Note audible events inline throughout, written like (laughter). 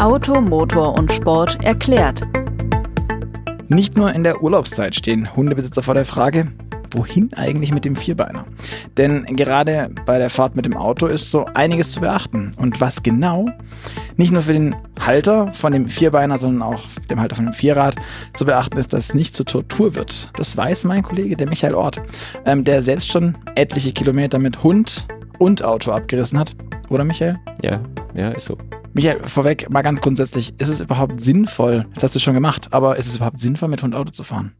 Auto, Motor und Sport erklärt. Nicht nur in der Urlaubszeit stehen Hundebesitzer vor der Frage, wohin eigentlich mit dem Vierbeiner? Denn gerade bei der Fahrt mit dem Auto ist so einiges zu beachten. Und was genau? Nicht nur für den Halter von dem Vierbeiner, sondern auch dem Halter von dem Vierrad zu beachten ist, dass es nicht zur Tortur wird. Das weiß mein Kollege, der Michael Ort, ähm, der selbst schon etliche Kilometer mit Hund und Auto abgerissen hat. Oder Michael? Ja, ja, ist so. Michael, vorweg mal ganz grundsätzlich, ist es überhaupt sinnvoll, das hast du schon gemacht, aber ist es überhaupt sinnvoll, mit Hund Auto zu fahren?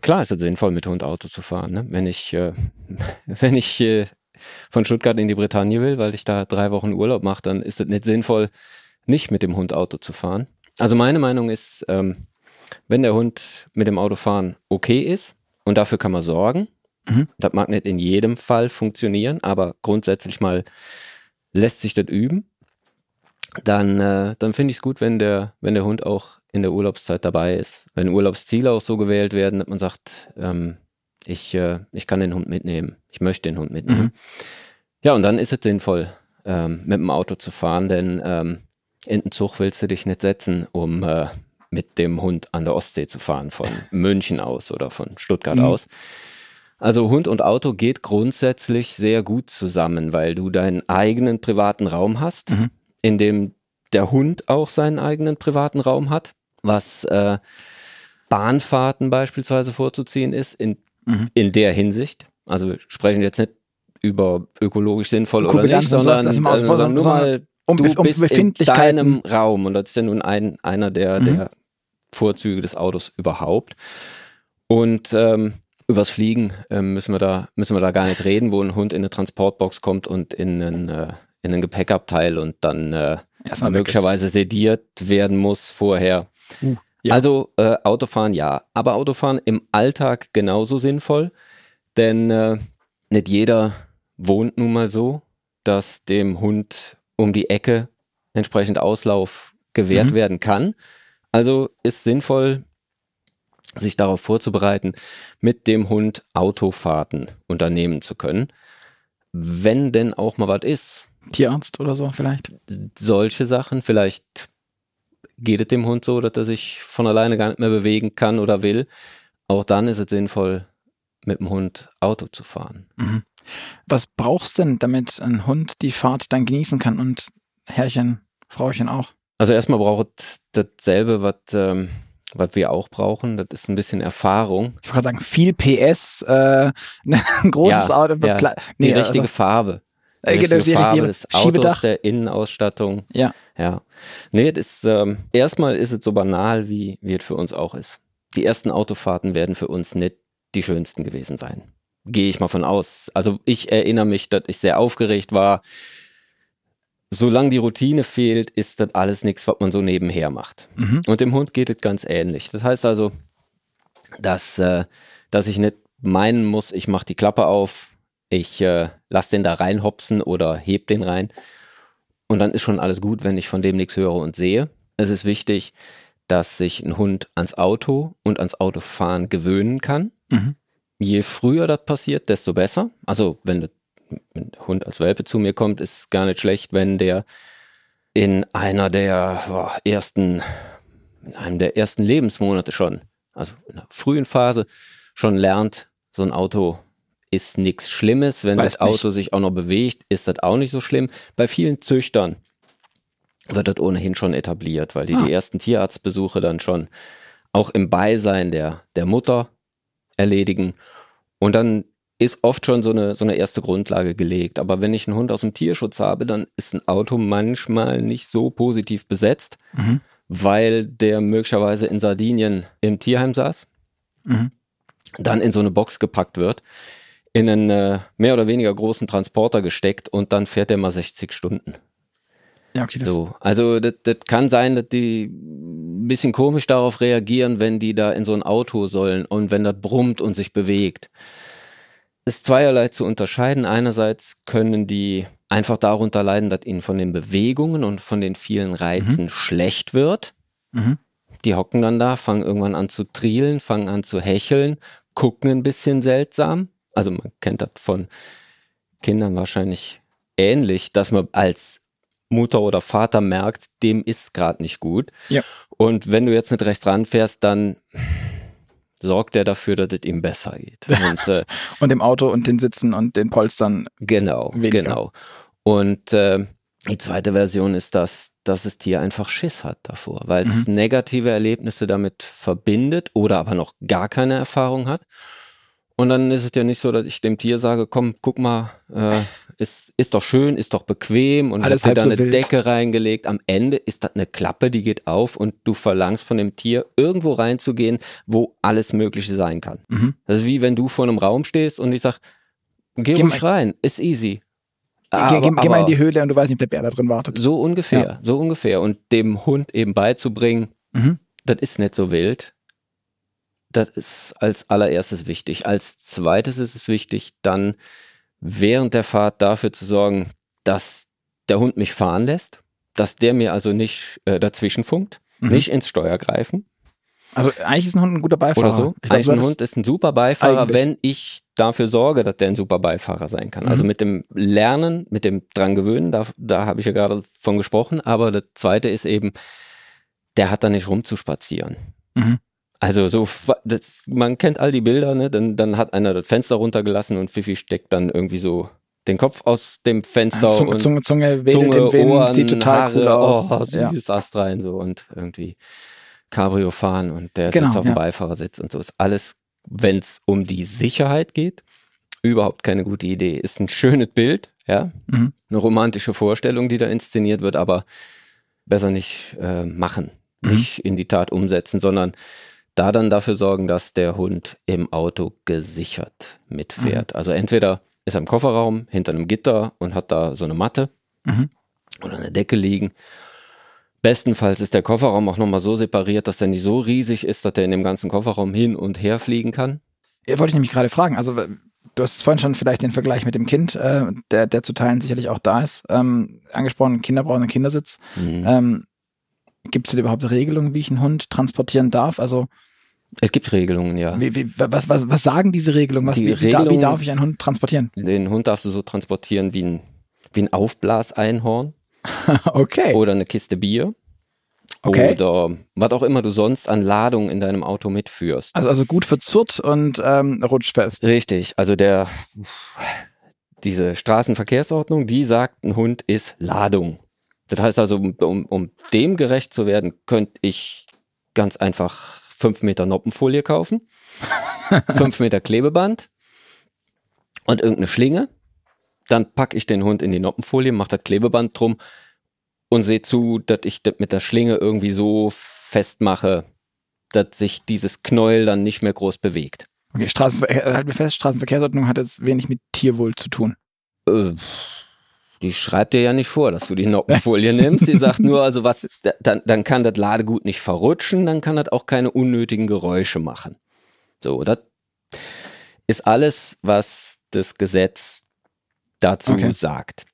Klar ist es sinnvoll, mit Hund Auto zu fahren. Ne? Wenn ich, äh, (laughs) wenn ich äh, von Stuttgart in die Bretagne will, weil ich da drei Wochen Urlaub mache, dann ist es nicht sinnvoll, nicht mit dem Hund Auto zu fahren. Also meine Meinung ist, ähm, wenn der Hund mit dem Auto fahren okay ist und dafür kann man sorgen, mhm. das mag nicht in jedem Fall funktionieren, aber grundsätzlich mal lässt sich das üben, dann, äh, dann finde ich es gut, wenn der, wenn der Hund auch in der Urlaubszeit dabei ist. Wenn Urlaubsziele auch so gewählt werden, dass man sagt, ähm, ich, äh, ich kann den Hund mitnehmen, ich möchte den Hund mitnehmen. Mhm. Ja, und dann ist es sinnvoll, ähm, mit dem Auto zu fahren, denn ähm, in den Zug willst du dich nicht setzen, um äh, mit dem Hund an der Ostsee zu fahren, von (laughs) München aus oder von Stuttgart mhm. aus. Also Hund und Auto geht grundsätzlich sehr gut zusammen, weil du deinen eigenen privaten Raum hast, mhm. In dem der Hund auch seinen eigenen privaten Raum hat, was äh, Bahnfahrten beispielsweise vorzuziehen ist, in, mhm. in der Hinsicht. Also wir sprechen jetzt nicht über ökologisch sinnvoll oder nicht, sondern, also, sondern nur mal um, du um bist in deinem Raum und das ist ja nun ein, einer der, mhm. der Vorzüge des Autos überhaupt. Und ähm, Übers Fliegen ähm, müssen wir da müssen wir da gar nicht reden, wo ein Hund in eine Transportbox kommt und in einen, äh, in einen Gepäckabteil und dann äh, möglicherweise sediert werden muss vorher. Uh, ja. Also äh, Autofahren ja, aber Autofahren im Alltag genauso sinnvoll, denn äh, nicht jeder wohnt nun mal so, dass dem Hund um die Ecke entsprechend Auslauf gewährt mhm. werden kann. Also ist sinnvoll, sich darauf vorzubereiten, mit dem Hund Autofahrten unternehmen zu können. Wenn denn auch mal was ist. Tierarzt oder so vielleicht? Solche Sachen. Vielleicht geht es dem Hund so, dass er sich von alleine gar nicht mehr bewegen kann oder will. Auch dann ist es sinnvoll, mit dem Hund Auto zu fahren. Mhm. Was brauchst denn, damit ein Hund die Fahrt dann genießen kann und Herrchen, Frauchen auch? Also erstmal braucht dasselbe, was ähm, was wir auch brauchen. Das ist ein bisschen Erfahrung. Ich wollte sagen, viel PS, äh, (laughs) ein großes ja, Auto. Ja, die also richtige also, Farbe. Äh, richtige die Farbe des Autos, der Innenausstattung. Ja. Ja. Nee, das ist, ähm, erstmal ist es so banal, wie, wie es für uns auch ist. Die ersten Autofahrten werden für uns nicht die schönsten gewesen sein. Gehe ich mal von aus. Also ich erinnere mich, dass ich sehr aufgeregt war solange die Routine fehlt, ist das alles nichts, was man so nebenher macht. Mhm. Und dem Hund geht es ganz ähnlich. Das heißt also, dass, äh, dass ich nicht meinen muss, ich mache die Klappe auf, ich äh, lasse den da reinhopsen oder heb den rein. Und dann ist schon alles gut, wenn ich von dem nichts höre und sehe. Es ist wichtig, dass sich ein Hund ans Auto und ans Autofahren gewöhnen kann. Mhm. Je früher das passiert, desto besser. Also wenn ein Hund als Welpe zu mir kommt, ist gar nicht schlecht, wenn der in einer der boah, ersten, in einem der ersten Lebensmonate schon, also in der frühen Phase, schon lernt, so ein Auto ist nichts Schlimmes. Wenn Weiß das Auto nicht. sich auch noch bewegt, ist das auch nicht so schlimm. Bei vielen Züchtern wird das ohnehin schon etabliert, weil die ah. die ersten Tierarztbesuche dann schon auch im Beisein der, der Mutter erledigen. Und dann ist oft schon so eine, so eine erste Grundlage gelegt. Aber wenn ich einen Hund aus dem Tierschutz habe, dann ist ein Auto manchmal nicht so positiv besetzt, mhm. weil der möglicherweise in Sardinien im Tierheim saß, mhm. dann in so eine Box gepackt wird, in einen äh, mehr oder weniger großen Transporter gesteckt und dann fährt der mal 60 Stunden. Ja, okay, so, also das, das kann sein, dass die ein bisschen komisch darauf reagieren, wenn die da in so ein Auto sollen und wenn das brummt und sich bewegt ist zweierlei zu unterscheiden. Einerseits können die einfach darunter leiden, dass ihnen von den Bewegungen und von den vielen Reizen mhm. schlecht wird. Mhm. Die hocken dann da, fangen irgendwann an zu trielen, fangen an zu hecheln, gucken ein bisschen seltsam. Also man kennt das von Kindern wahrscheinlich ähnlich, dass man als Mutter oder Vater merkt, dem ist gerade nicht gut. Ja. Und wenn du jetzt nicht rechts ranfährst, dann sorgt er dafür, dass es ihm besser geht. (laughs) Und, äh, Und im Auto und den Sitzen und den Polstern. genau, Weniger. genau. Und äh, die zweite Version ist, dass, dass das Tier einfach Schiss hat davor, weil es negative Erlebnisse damit verbindet oder aber noch gar keine Erfahrung hat. Und dann ist es ja nicht so, dass ich dem Tier sage, komm, guck mal, äh, (laughs) ist, ist doch schön, ist doch bequem und Alles hab dir da so eine wild. Decke reingelegt. Am Ende ist das eine Klappe, die geht auf und du verlangst von dem Tier, irgendwo reinzugehen, wo alles Mögliche sein kann. Mhm. Das ist wie wenn du vor einem Raum stehst und ich sag, geh, Geh ruhig mal- rein, ist easy. geh, Aber- geh, geh mal in die Höhle und du weißt nicht, ob der Bär da drin wartet. so ungefähr, so ungefähr. Und dem Hund eben beizubringen, Mhm. das ist nicht so wild. Das ist als allererstes wichtig. Als zweites ist es wichtig, dann während der Fahrt dafür zu sorgen, dass der Hund mich fahren lässt, dass der mir also nicht äh, dazwischen funkt, Mhm. nicht ins Steuer greifen Also eigentlich ist ein Hund ein guter Beifahrer. oder so. Ich glaub, Eigentlich du ein Hund ist ein super Beifahrer, Eigentlich. wenn ich dafür sorge, dass der ein super Beifahrer sein kann. Also Mhm. mit dem Lernen, mit dem dran gewöhnen, da, da habe ich ja gerade von gesprochen. Aber das zweite ist eben, der hat da nicht rumzuspazieren. Mhm. Also so, das, man kennt all die Bilder, ne? Dann, dann hat einer das Fenster runtergelassen und Fifi steckt dann irgendwie so den Kopf aus dem Fenster Zunge, und Zunge, Zunge, wedelt Zunge, im Wind, Ohren, sieht total Haare, cool aus. oh, ja. süß Ast rein so und irgendwie Cabrio fahren und der Genau, sitzt auf dem ja. Beifahrersitz und so ist alles, wenn es um die Sicherheit geht, überhaupt keine gute Idee. Ist ein schönes Bild, ja, Mhm. eine romantische Vorstellung, die da inszeniert wird, aber besser nicht äh, machen, Mhm. nicht in die Tat umsetzen, sondern da dann dafür sorgen, dass der Hund im Auto gesichert mitfährt. Mhm. Also entweder ist er im Kofferraum hinter einem Gitter und hat da so eine Matte Mhm. oder eine Decke liegen. Bestenfalls ist der Kofferraum auch nochmal so separiert, dass der nicht so riesig ist, dass der in dem ganzen Kofferraum hin und her fliegen kann. Ja, wollte ich nämlich gerade fragen. Also du hast vorhin schon vielleicht den Vergleich mit dem Kind, äh, der, der zu Teilen sicherlich auch da ist, ähm, angesprochen, Kinder brauchen einen Kindersitz. Mhm. Ähm, Gibt es denn überhaupt Regelungen, wie ich einen Hund transportieren darf? Also Es gibt Regelungen, ja. wie, wie, was, was, was sagen diese Regelungen? Was, Die wie, da, wie darf ich einen Hund transportieren? Den Hund darfst du so transportieren wie ein, wie ein Aufblaseinhorn (laughs) okay. oder eine Kiste Bier. Okay. Oder was auch immer du sonst an Ladung in deinem Auto mitführst. Also, also gut für Zurt und ähm, rutschfest. Richtig, also der diese Straßenverkehrsordnung, die sagt, ein Hund ist Ladung. Das heißt also, um, um, dem gerecht zu werden, könnte ich ganz einfach fünf Meter Noppenfolie kaufen, (laughs) fünf Meter Klebeband und irgendeine Schlinge. Dann packe ich den Hund in die Noppenfolie, mache das Klebeband drum und sehe zu, dass ich das mit der Schlinge irgendwie so festmache, dass sich dieses Knäuel dann nicht mehr groß bewegt. Okay, Straßenver äh, halt mir fest, Straßenverkehrsordnung hat jetzt wenig mit Tierwohl zu tun. Äh, die schreibt dir ja nicht vor, dass du die Noppenfolie nimmst. Die sagt nur, also was, da- dann, dann kann das Ladegut nicht verrutschen, dann kann das auch keine unnötigen Geräusche machen. So, das ist alles, was das Gesetz dazu Okay. sagt.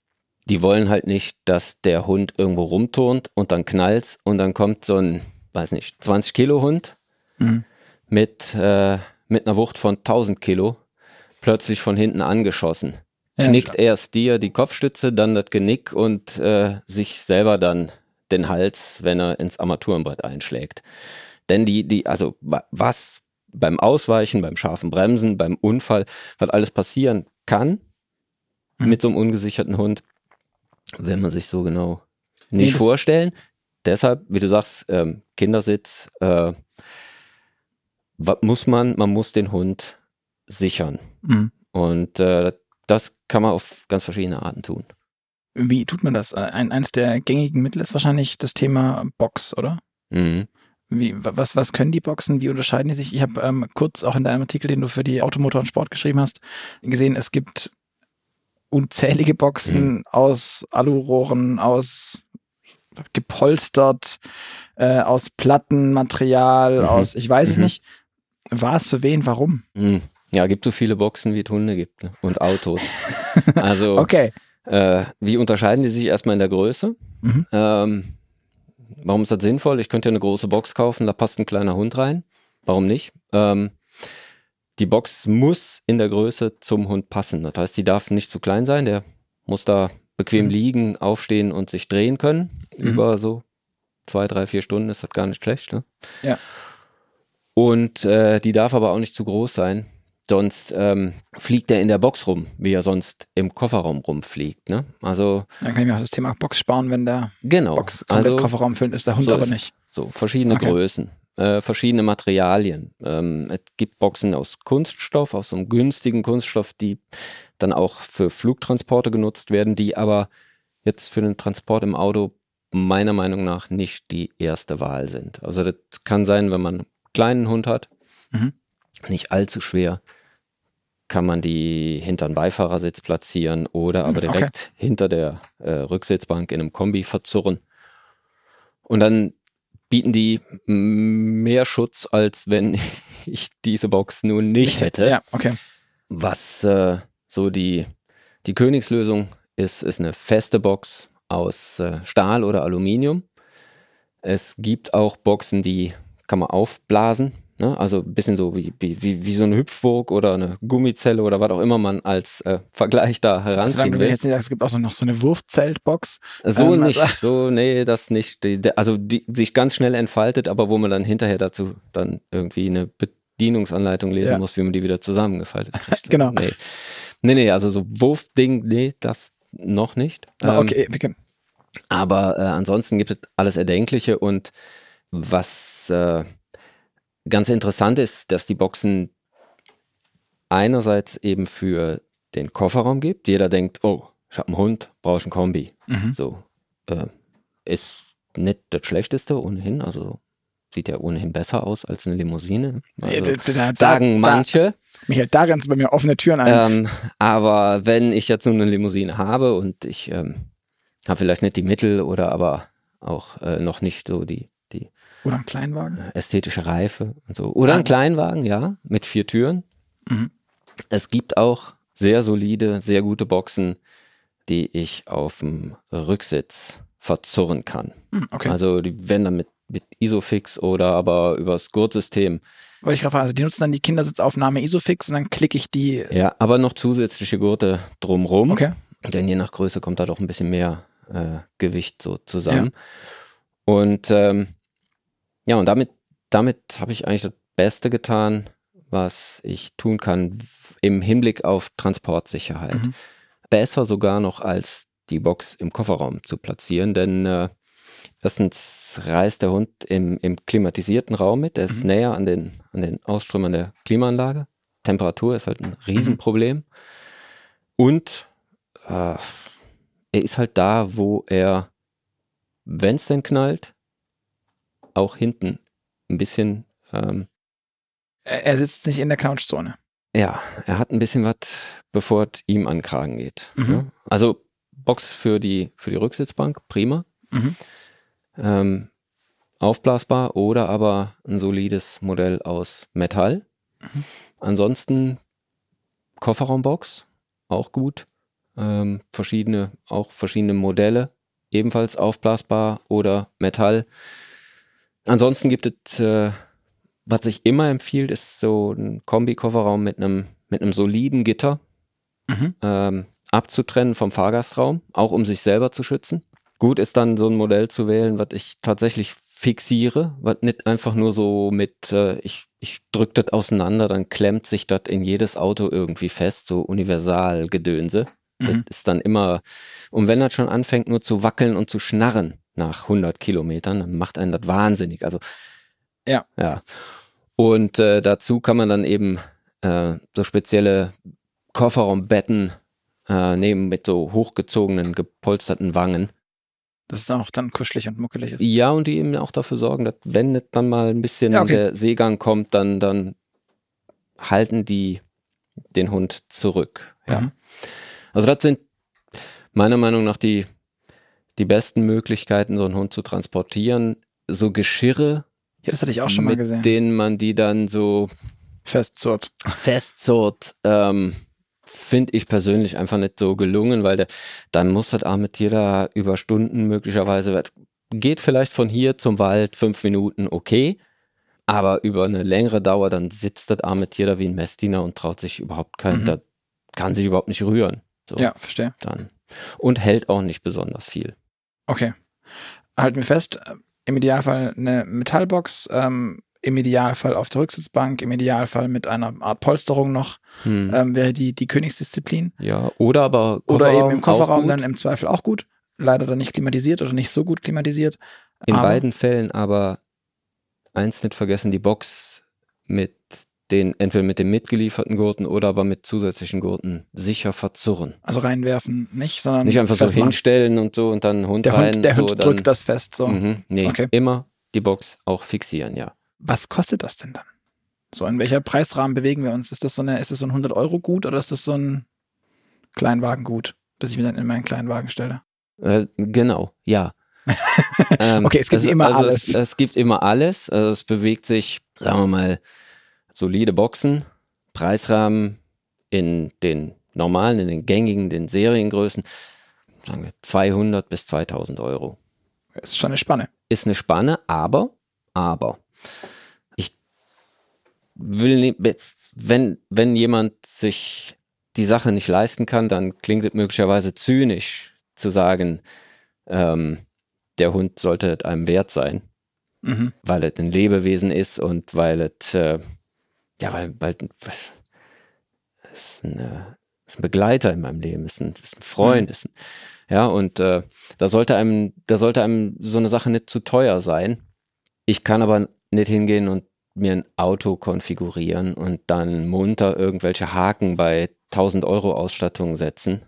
Die wollen halt nicht, dass der Hund irgendwo rumturnt und dann knallt's und dann kommt so ein, weiß nicht, 20 Kilo Hund Mhm. mit, äh, mit einer Wucht von 1000 Kilo plötzlich von hinten angeschossen. Ja, Knickt erst dir die Kopfstütze, dann das Genick und äh, sich selber dann den Hals, wenn er ins Armaturenbrett einschlägt. Denn die, die, also wa- was beim Ausweichen, beim scharfen Bremsen, beim Unfall, was alles passieren kann Mhm. mit so einem ungesicherten Hund, will man sich so genau Nee, nicht das- vorstellen. Deshalb, wie du sagst, ähm, Kindersitz, äh, was muss man? Man muss den Hund sichern. Mhm. Und äh, das kann man auf ganz verschiedene Arten tun. Wie tut man das? Ein, eines der gängigen Mittel ist wahrscheinlich das Thema Box, oder? Mhm. Wie, wa- was, was können die Boxen? Wie unterscheiden die sich? Ich habe ähm, kurz auch in deinem Artikel, den du für die Automotor und Sport geschrieben hast, gesehen, es gibt unzählige Boxen aus Alurohren, aus gepolstert, äh, aus Plattenmaterial, Mhm. aus, ich weiß es Mhm. nicht. Was für wen, warum? Mhm. Ja, gibt so viele Boxen, wie es Hunde gibt ne? und Autos. (laughs) Also, Okay. äh, wie unterscheiden die sich erstmal in der Größe? Mhm. Ähm, warum ist das sinnvoll? Ich könnte ja eine große Box kaufen, da passt ein kleiner Hund rein. Warum nicht? Ähm, die Box muss in der Größe zum Hund passen. Das heißt, die darf nicht zu klein sein, der muss da bequem Mhm. liegen, aufstehen und sich drehen können. Mhm. Über so zwei, drei, vier Stunden ist das gar nicht schlecht. Ne? Ja. Und äh, die darf aber auch nicht zu groß sein. Sonst ähm, fliegt er in der Box rum, wie er sonst im Kofferraum rumfliegt. Ne? Also Dann kann ich mir auch das Thema Box sparen, wenn der genau. Box komplett also, Kofferraum füllt, ist der Hund so aber nicht. So, verschiedene Okay. Größen, äh, verschiedene Materialien. Ähm, es gibt Boxen aus Kunststoff, aus so einem günstigen Kunststoff, die dann auch für Flugtransporte genutzt werden, die aber jetzt für den Transport im Auto meiner Meinung nach nicht die erste Wahl sind. Also das kann sein, wenn man einen kleinen Hund hat, Mhm. nicht allzu schwer, kann man die hinter den Beifahrersitz platzieren oder aber Mhm, okay. direkt hinter der äh, Rücksitzbank in einem Kombi verzurren. Und dann bieten die mehr Schutz, als wenn (laughs) ich diese Box nun nicht hätte. Ja, okay. Was äh, so die, die Königslösung ist, ist eine feste Box aus äh, Stahl oder Aluminium. Es gibt auch Boxen, die kann man aufblasen. Ne? Also ein bisschen so wie, wie, wie, wie so eine Hüpfburg oder eine Gummizelle oder was auch immer man als äh, Vergleich da heranziehen will. jetzt nicht es gibt auch so noch so eine Wurfzeltbox. So Ähm, nicht, also- so, nee, das nicht. Die, also die sich ganz schnell entfaltet, aber wo man dann hinterher dazu dann irgendwie eine Bedienungsanleitung lesen Ja. muss, wie man die wieder zusammengefaltet (laughs) kriegt. Genau. Nee. nee, nee, also so Wurfding, nee, das noch nicht. Ah, Ähm, okay, wir können, aber äh, ansonsten gibt es alles Erdenkliche und was äh, ganz interessant ist, dass die Boxen einerseits eben für den Kofferraum gibt. Jeder denkt, oh, ich habe einen Hund, brauche ich einen Kombi. Mhm. So äh, ist nicht das Schlechteste ohnehin. Also sieht ja ohnehin besser aus als eine Limousine. Also, Ja, da- da- sagen da- manche. Michael, da rennst du bei mir offene Türen ein. Ähm, aber wenn ich jetzt nun eine Limousine habe und ich ähm, habe vielleicht nicht die Mittel oder aber auch äh, noch nicht so die Oder ein Kleinwagen. ästhetische Reife und so. Oder ein Kleinwagen, ja, mit vier Türen. Mhm. Es gibt auch sehr solide, sehr gute Boxen, die ich auf dem Rücksitz verzurren kann. Hm, okay. Also die werden dann mit, mit Isofix oder aber übers Gurtsystem. Wollte ich gerade fragen, also die nutzen dann die Kindersitzaufnahme Isofix und dann klicke ich die. Ja, aber noch zusätzliche Gurte drumrum. Okay. Denn je nach Größe kommt da doch ein bisschen mehr äh, Gewicht so zusammen. Und ähm, ja, und damit, damit habe ich eigentlich das Beste getan, was ich tun kann im Hinblick auf Transportsicherheit. Mhm. Besser sogar noch als die Box im Kofferraum zu platzieren, denn äh, erstens reist der Hund im, im klimatisierten Raum mit, der ist Mhm. näher an den, an den Ausströmern der Klimaanlage. Temperatur ist halt ein Riesenproblem. Und äh, er ist halt da, wo er, wenn es denn knallt, auch hinten ein bisschen, ähm, Er, sitzt nicht in der Couchzone. ja, er hat ein bisschen was, bevor es ihm an Kragen geht. Mhm. Ne? Also Box für die, für die Rücksitzbank, prima. Mhm. Ähm, aufblasbar oder aber ein solides Modell aus Metall. Mhm. Ansonsten Kofferraumbox, auch gut. Ähm, verschiedene, auch verschiedene Modelle, ebenfalls aufblasbar oder Metall. Ansonsten gibt es, äh, was sich immer empfiehlt, ist so ein Kombi-Kofferraum mit einem mit einem soliden Gitter Mhm. ähm, abzutrennen vom Fahrgastraum, auch um sich selber zu schützen. Gut ist dann so ein Modell zu wählen, was ich tatsächlich fixiere, was nicht einfach nur so mit, äh, ich, ich drück das auseinander, dann klemmt sich das in jedes Auto irgendwie fest, so Universalgedönse. Das Mhm. ist dann immer, und wenn das schon anfängt nur zu wackeln und zu schnarren nach 100 Kilometern, dann macht einen das wahnsinnig. Also, Ja. Ja. Und äh, dazu kann man dann eben äh, so spezielle Kofferraumbetten äh, nehmen mit so hochgezogenen, gepolsterten Wangen. Das ist auch dann kuschelig und muckelig ist. Ja, und die eben auch dafür sorgen, dass wenn dann mal ein bisschen Ja, okay. der Seegang kommt, dann, dann halten die den Hund zurück. Ja. Mhm. Also das sind meiner Meinung nach die, die besten Möglichkeiten, so einen Hund zu transportieren. So Geschirre, Ja, das hatte ich auch schon mal mit gesehen. denen man die dann so Festzurrt. festzurrt, ähm, finde ich persönlich einfach nicht so gelungen, weil der, dann muss das arme Tier da über Stunden möglicherweise, geht vielleicht von hier zum Wald fünf Minuten okay, aber über eine längere Dauer, dann sitzt das arme Tier da wie ein Messdiener und traut sich überhaupt kein, Mhm. da kann sich überhaupt nicht rühren. So, Ja, verstehe. dann. Und hält auch nicht besonders viel. Okay. Halten wir fest, äh, im Idealfall eine Metallbox, ähm, im Idealfall auf der Rücksitzbank, im Idealfall mit einer Art Polsterung noch, Hm. ähm, wäre die, die Königsdisziplin. Ja, oder aber Oder eben im Kofferraum dann im Zweifel auch gut. Leider dann nicht klimatisiert oder nicht so gut klimatisiert. In aber, beiden Fällen aber eins nicht vergessen, die Box mit den, entweder mit den mitgelieferten Gurten oder aber mit zusätzlichen Gurten sicher verzurren. Also reinwerfen nicht, sondern Nicht einfach so hinstellen und so und dann Hund Der rein. Hund, der so, Hund dann, drückt das fest. So. Mhm, nee, Okay. immer die Box auch fixieren, ja. Was kostet das denn dann? So, in welcher Preisrahmen bewegen wir uns? Ist das so eine, ist das so ein 100 Euro Gut oder ist das so ein Kleinwagen-Gut, das ich mir dann in meinen Kleinwagen stelle? Äh, genau, ja. (laughs) ähm, Okay, es gibt immer also alles. Es, es gibt immer alles. Also es bewegt sich, sagen wir mal, solide Boxen, Preisrahmen in den normalen, in den gängigen, den Seriengrößen, sagen wir 200 bis 2000 Euro. Ist schon eine Spanne. Ist eine Spanne, aber, aber, ich will nicht, wenn, wenn jemand sich die Sache nicht leisten kann, dann klingt es möglicherweise zynisch zu sagen, ähm, der Hund sollte einem wert sein, Mhm. weil es ein Lebewesen ist und weil es, äh, ja, weil, weil es ist ein, äh, ist ein Begleiter in meinem Leben, ist ein, ist ein Freund, ist ein, ja, und äh, da sollte einem, da sollte einem so eine Sache nicht zu teuer sein. Ich kann aber nicht hingehen und mir ein Auto konfigurieren und dann munter irgendwelche Haken bei 1000 Euro Ausstattung setzen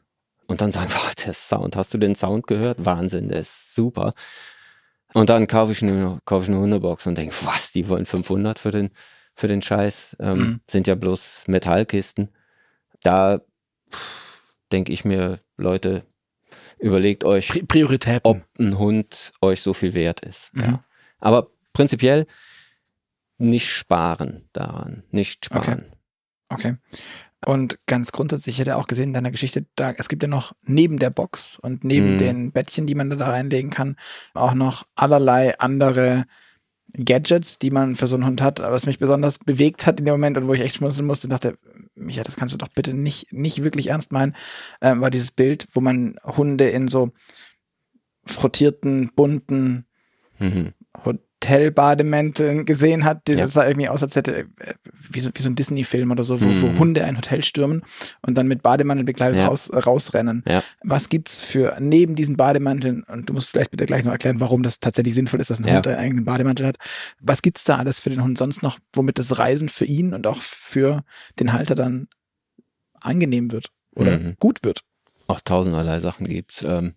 und dann sagen, (laughs) boah, der Sound, hast du den Sound gehört? Wahnsinn, der ist super. Und dann kaufe ich eine, kaufe ich eine Hundebox und denke, was, die wollen 500 für den, für den Scheiß, ähm, Mhm. sind ja bloß Metallkisten. Da denke ich mir, Leute, überlegt euch, Pri Prioritäten. ob ein Hund euch so viel wert ist. Mhm. Ja. Aber prinzipiell nicht sparen daran, nicht sparen. Okay. Und ganz grundsätzlich, ich hätte auch gesehen in deiner Geschichte, da, es gibt ja noch neben der Box und neben Mhm. den Bettchen, die man da reinlegen kann, auch noch allerlei andere Gadgets, die man für so einen Hund hat. Was mich besonders bewegt hat in dem Moment und wo ich echt schmunzeln musste, dachte, Micha, das kannst du doch bitte nicht, nicht wirklich ernst meinen, ähm, war dieses Bild, wo man Hunde in so frottierten, bunten Mhm. Hotelbademänteln gesehen hat. Das Ja. sah irgendwie aus, als hätte, äh, wie so, wie so ein Disney-Film oder so, wo, wo Mhm. Hunde ein Hotel stürmen und dann mit Bademanteln bekleidet Ja. raus, rausrennen. Ja. Was gibt's für neben diesen Bademanteln, und du musst vielleicht bitte gleich noch erklären, warum das tatsächlich sinnvoll ist, dass ein. Hund einen eigenen Bademantel hat. Was gibt's da alles für den Hund sonst noch, womit das Reisen für ihn und auch für den Halter dann angenehm wird oder Mhm. gut wird? Auch tausenderlei Sachen gibt's. Ähm,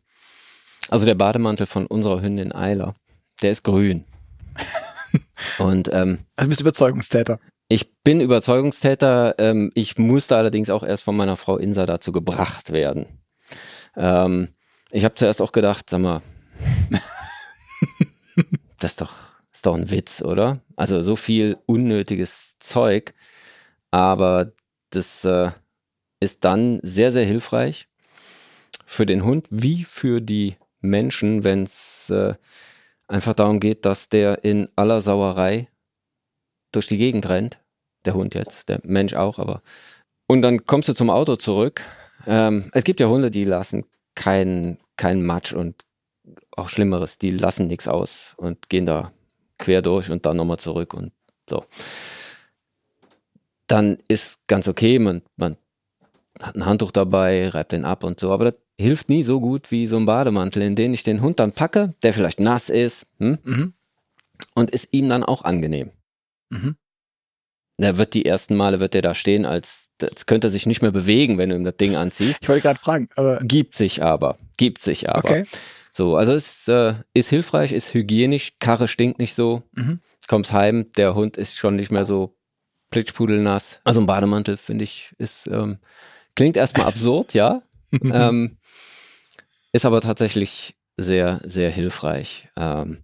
also der Bademantel von unserer Hündin Eiler, der ist grün. (laughs) Und ähm, Also du bist Überzeugungstäter. ich bin Überzeugungstäter. Ähm, ich musste allerdings auch erst von meiner Frau Insa dazu gebracht werden. Ähm, ich habe zuerst auch gedacht, sag mal, (laughs) das ist doch, ist doch ein Witz, oder? Also so viel unnötiges Zeug. Aber das äh, ist dann sehr, sehr hilfreich für den Hund wie für die Menschen, wenn es äh, einfach darum geht, dass der in aller Sauerei durch die Gegend rennt. Der Hund jetzt, der Mensch auch, aber. Und dann kommst du zum Auto zurück. Ähm, es gibt ja Hunde, die lassen keinen kein Matsch und auch Schlimmeres, die lassen nichts aus und gehen da quer durch und dann nochmal zurück und so. Dann ist ganz okay, man, man hat ein Handtuch dabei, reibt den ab und so, aber das hilft nie so gut wie so ein Bademantel, in den ich den Hund dann packe, der vielleicht nass ist hm, Mhm. und ist ihm dann auch angenehm. Mhm. Er wird die ersten Male, wird er da stehen, als, als könnte er sich nicht mehr bewegen, wenn du ihm das Ding anziehst. Ich wollte gerade fragen, aber Gibt sich aber, gibt sich aber. okay. So, also es äh, ist hilfreich, ist hygienisch, Karre stinkt nicht so, Mhm. kommst heim, der Hund ist schon nicht mehr so plitschpudelnass. Also ein Bademantel, finde ich, ist, ähm, klingt erstmal absurd, ja, (laughs) ähm, ist aber tatsächlich sehr, sehr hilfreich. Ähm,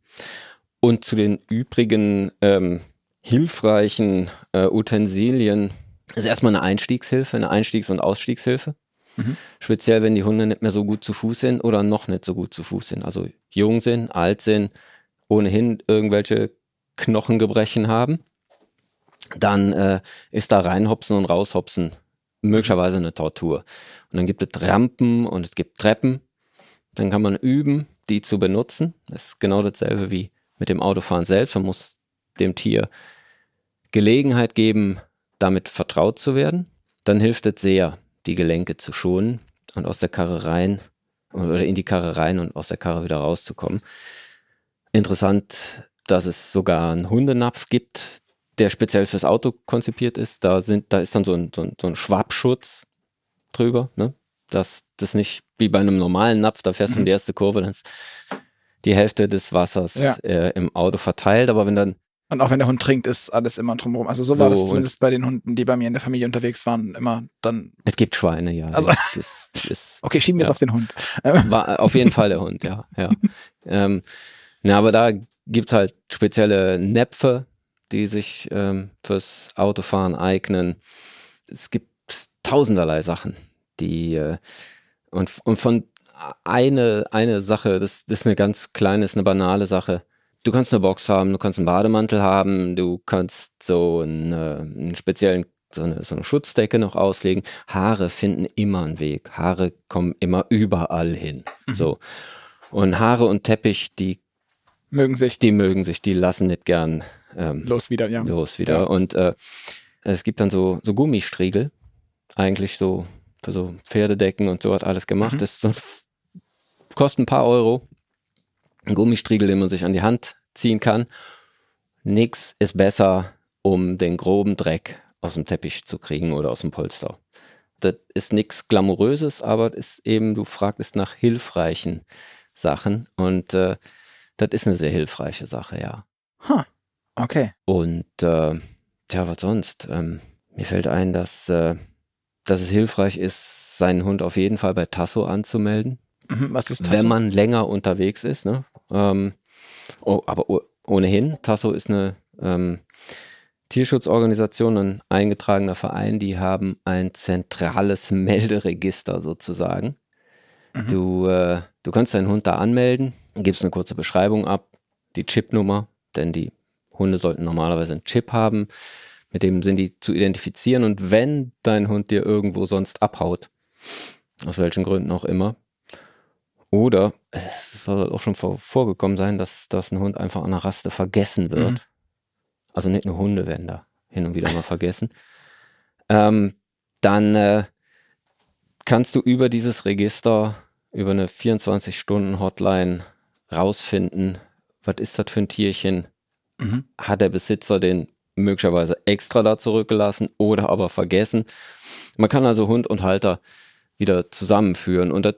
und zu den übrigen ähm, hilfreichen äh, Utensilien ist erstmal eine Einstiegshilfe, eine Einstiegs- und Ausstiegshilfe. Mhm. Speziell, wenn die Hunde nicht mehr so gut zu Fuß sind oder noch nicht so gut zu Fuß sind. Also jung sind, alt sind, ohnehin irgendwelche Knochengebrechen haben. Dann äh, ist da reinhopsen und raushopsen möglicherweise eine Tortur. Und dann gibt es Rampen und es gibt Treppen. Dann kann man üben, die zu benutzen. Das ist genau dasselbe wie mit dem Autofahren selbst. Man muss dem Tier Gelegenheit geben, damit vertraut zu werden. Dann hilft es sehr, die Gelenke zu schonen und aus der Karre rein oder in die Karre rein und aus der Karre wieder rauszukommen. Interessant, dass es sogar einen Hundenapf gibt, der speziell fürs Auto konzipiert ist. Da sind, da ist dann so ein, so ein, so ein Schwabschutz drüber, ne? Dass das nicht wie bei einem normalen Napf, da fährst du in die mhm. erste Kurve, dann ist die Hälfte des Wassers ja. äh, im Auto verteilt. Aber wenn dann und auch wenn der Hund trinkt, ist alles immer drumherum. Also so, so war das zumindest bei den Hunden, die bei mir in der Familie unterwegs waren, immer dann. Es gibt Schweine, ja. Also, (laughs) das ist, okay, schieben wir ja. es auf den Hund. (laughs) War auf jeden Fall der Hund, ja. ja. ähm, na, aber da gibt's halt spezielle Näpfe, die sich ähm, fürs Autofahren eignen. Es gibt tausenderlei Sachen, die äh, und, und von eine, eine Sache, das, das ist eine ganz kleine, ist eine banale Sache. Du kannst eine Box haben, du kannst einen Bademantel haben, du kannst so eine, einen speziellen, so eine, so eine Schutzdecke noch auslegen. Haare finden immer einen Weg. Haare kommen immer überall hin. Mhm. So. Und Haare und Teppich, die mögen sich. Die mögen sich, die lassen nicht gern ähm, los wieder, ja. Los wieder. Ja. Und äh, es gibt dann so, so Gummistriegel, eigentlich so so Pferdedecken und so hat alles gemacht. Mhm. Das kostet ein paar Euro. Ein Gummistriegel, den man sich an die Hand ziehen kann. Nix ist besser, um den groben Dreck aus dem Teppich zu kriegen oder aus dem Polster. Das ist nichts Glamouröses, aber das ist eben, du fragst nach hilfreichen Sachen und äh, das ist eine sehr hilfreiche Sache, ja. Huh. Okay. Und äh, tja, was sonst? Ähm, mir fällt ein, dass, äh, dass es hilfreich ist, seinen Hund auf jeden Fall bei Tasso anzumelden. Mhm, was ist Tasso? Wenn man länger unterwegs ist, ne? Ähm, oh, aber ohnehin, Tasso ist eine ähm, Tierschutzorganisation, ein eingetragener Verein, die haben ein zentrales (laughs) Melderegister sozusagen. Mhm. Du, äh, du kannst deinen Hund da anmelden, gibst eine kurze Beschreibung ab, die Chipnummer, denn die Hunde sollten normalerweise einen Chip haben, mit dem sind die zu identifizieren. Und wenn dein Hund dir irgendwo sonst abhaut, aus welchen Gründen auch immer, oder es soll auch schon vorgekommen sein, dass, dass ein Hund einfach an der Raste vergessen wird. Mhm. Also nicht nur Hunde werden da hin und wieder mal vergessen. (laughs) Ähm, dann äh, kannst du über dieses Register, über eine 24-Stunden-Hotline rausfinden, was ist das für ein Tierchen, mhm. hat der Besitzer den möglicherweise extra da zurückgelassen oder aber vergessen. Man kann also Hund und Halter wieder zusammenführen und das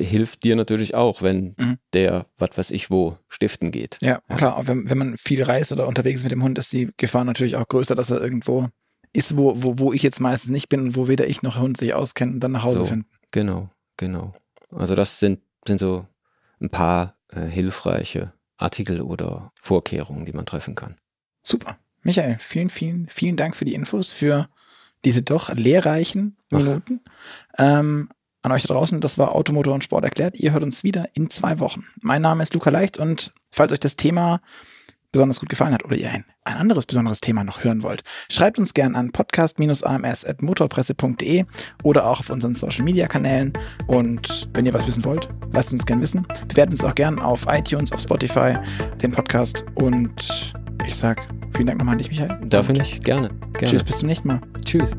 hilft dir natürlich auch, wenn mhm. der, was weiß ich, wo stiften geht. Ja, klar, wenn, wenn man viel reist oder unterwegs ist mit dem Hund, ist die Gefahr natürlich auch größer, dass er irgendwo ist, wo, wo, wo ich jetzt meistens nicht bin und wo weder ich noch Hund sich auskennen und dann nach Hause so, finden. Genau, genau. Also das sind, sind so ein paar äh, hilfreiche Artikel oder Vorkehrungen, die man treffen kann. Super. Michael, vielen, vielen, vielen Dank für die Infos, für diese doch lehrreichen Minuten. Ähm, an euch da draußen, das war Automotor und Sport erklärt. Ihr hört uns wieder in zwei Wochen. Mein Name ist Luca Leicht und falls euch das Thema besonders gut gefallen hat oder ihr ein, ein anderes besonderes Thema noch hören wollt, schreibt uns gern an podcast-ams.motorpresse.de oder auch auf unseren Social Media Kanälen. Und wenn ihr was wissen wollt, lasst uns gern wissen. Bewertet uns auch gern auf iTunes, auf Spotify, den Podcast. Und ich sag vielen Dank nochmal an dich, Michael. Dafür nicht, gerne, gerne. Tschüss, bis zum nächsten Mal. Tschüss.